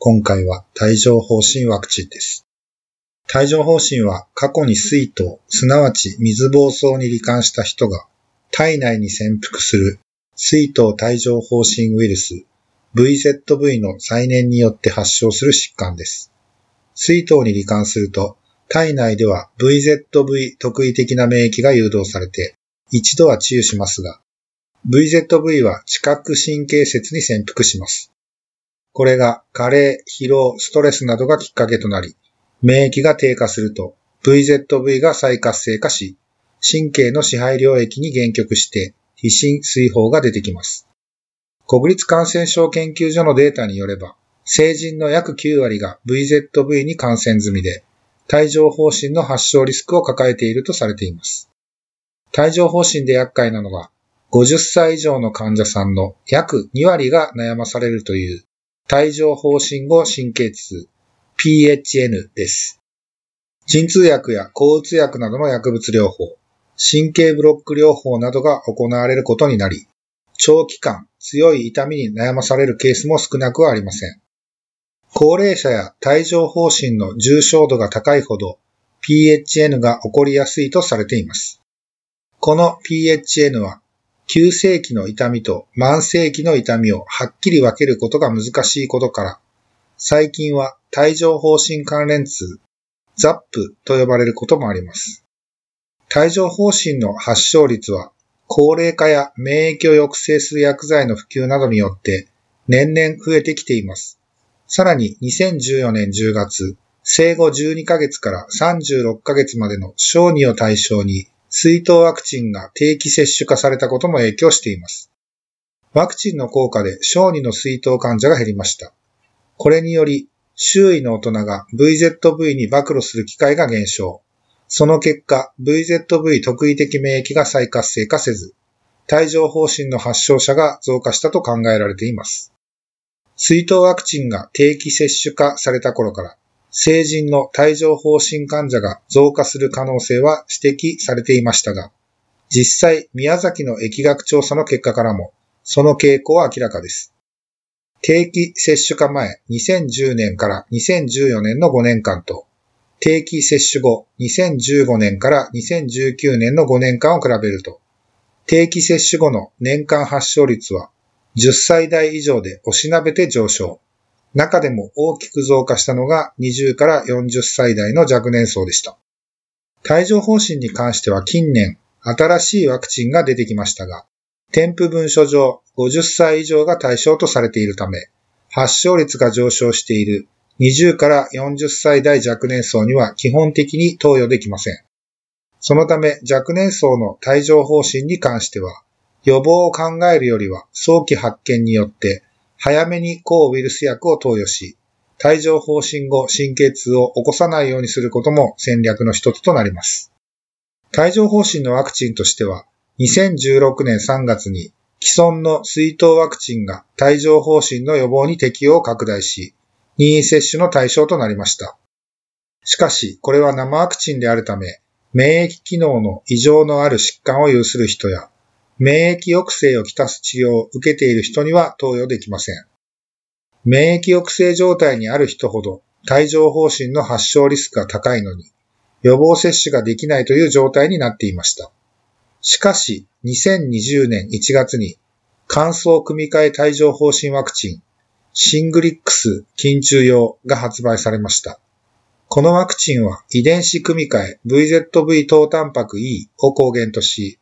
今回は帯状疱疹ワクチンです。帯状疱疹は過去に水筒、すなわち水疱瘡に罹患した人が体内に潜伏する水筒帯状疱疹ウイルス VZV の再燃によって発症する疾患です。水筒に罹患すると体内では VZV 特異的な免疫が誘導されて一度は治癒しますが、VZV は知覚神経節に潜伏します。これが加齢、疲労、ストレスなどがきっかけとなり、免疫が低下すると VZV が再活性化し、神経の支配領域に限局して非心水泡が出てきます。国立感染症研究所のデータによれば、成人の約9割が VZV に感染済みで、帯状疱疹の発症リスクを抱えているとされています。帯状疱疹で厄介なのが、50歳以上の患者さんの約2割が悩まされるという帯状疱疹後神経痛 PHN です。鎮痛薬や抗うつ薬などの薬物療法、神経ブロック療法などが行われることになり、長期間強い痛みに悩まされるケースも少なくはありません。高齢者や帯状疱疹の重症度が高いほど PHN が起こりやすいとされています。この PHN は急性期の痛みと慢性期の痛みをはっきり分けることが難しいことから、最近は帯状疱疹関連痛、ZAP と呼ばれることもあります。帯状疱疹の発症率は、高齢化や免疫を抑制する薬剤の普及などによって年々増えてきています。さらに2014年10月、生後12ヶ月から36ヶ月までの小児を対象に水筒ワクチンが定期接種化されたことも影響しています。ワクチンの効果で小児の水筒患者が減りました。これにより、周囲の大人が VZV に暴露する機会が減少。その結果、VZV 特異的免疫が再活性化せず、帯状疱疹の発症者が増加したと考えられています。水筒ワクチンが定期接種化された頃から、成人の帯状疱疹患者が増加する可能性は指摘されていましたが、実際宮崎の疫学調査の結果からも、その傾向は明らかです。定期接種化前2010年から2014年の5年間と、定期接種後2015年から2019年の5年間を比べると、定期接種後の年間発症率は10歳代以上で押しなべて上昇。中でも大きく増加したのが20から40歳代の若年層でした。帯状疱疹に関しては近年新しいワクチンが出てきましたが、添付文書上50歳以上が対象とされているため、発症率が上昇している20から40歳代若年層には基本的に投与できません。そのため若年層の帯状疱疹に関しては、予防を考えるよりは早期発見によって早めに抗ウイルス薬を投与し、帯状疱疹後神経痛を起こさないようにすることも戦略の一つとなります。帯状疱疹のワクチンとしては、2016年3月に既存の水筒ワクチンが帯状疱疹の予防に適用を拡大し、任意接種の対象となりました。しかし、これは生ワクチンであるため、免疫機能の異常のある疾患を有する人や、免疫抑制をきたす治療を受けている人には投与できません。免疫抑制状態にある人ほど帯状疱疹の発症リスクが高いのに予防接種ができないという状態になっていました。しかし2020年1月に乾燥組み換え帯状疱疹ワクチンシングリックス筋注用が発売されました。このワクチンは遺伝子組み換え VZV 糖タンパク E を抗原とし、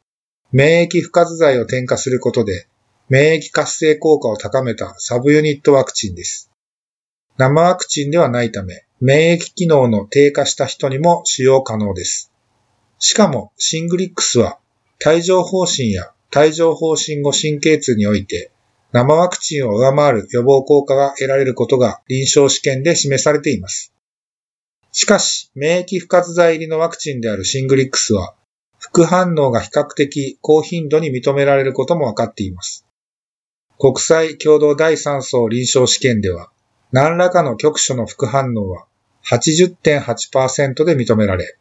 免疫賦活剤を添加することで、免疫活性効果を高めたサブユニットワクチンです。生ワクチンではないため、免疫機能の低下した人にも使用可能です。しかも、シングリックスは、帯状疱疹や帯状疱疹後神経痛において、生ワクチンを上回る予防効果が得られることが臨床試験で示されています。しかし、免疫不活剤入りのワクチンであるシングリックスは、副反応が比較的高頻度に認められることも分かっています。国際共同第3層臨床試験では、何らかの局所の副反応は80.8%で認められ、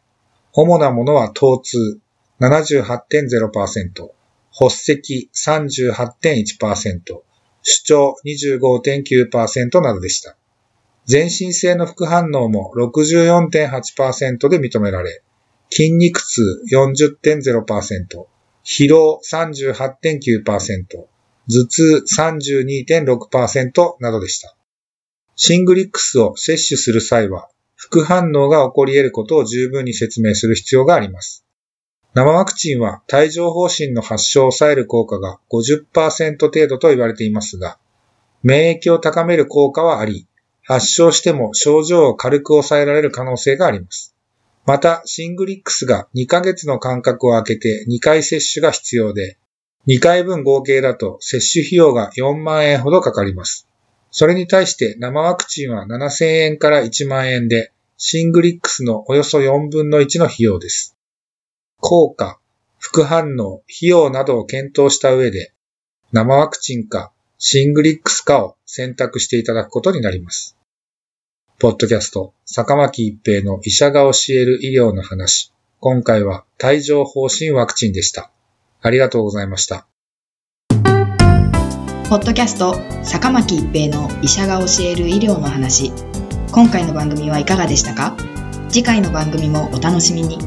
主なものは疼痛78.0%、発石38.1%、主張25.9%などでした。全身性の副反応も64.8%で認められ、筋肉痛40.0%、疲労38.9%、頭痛32.6%などでした。シングリックスを摂取する際は、副反応が起こり得ることを十分に説明する必要があります。生ワクチンは帯状疱疹の発症を抑える効果が50%程度と言われていますが、免疫を高める効果はあり、発症しても症状を軽く抑えられる可能性があります。また、シングリックスが2ヶ月の間隔を空けて2回接種が必要で、2回分合計だと接種費用が4万円ほどかかります。それに対して生ワクチンは7000円から1万円で、シングリックスのおよそ4分の1の費用です。効果、副反応、費用などを検討した上で、生ワクチンかシングリックスかを選択していただくことになります。ポッドキャスト、坂巻一平の医者が教える医療の話。今回は帯状疱疹ワクチンでした。ありがとうございました。ポッドキャスト、坂巻一平の医者が教える医療の話。今回の番組はいかがでしたか？次回の番組もお楽しみに。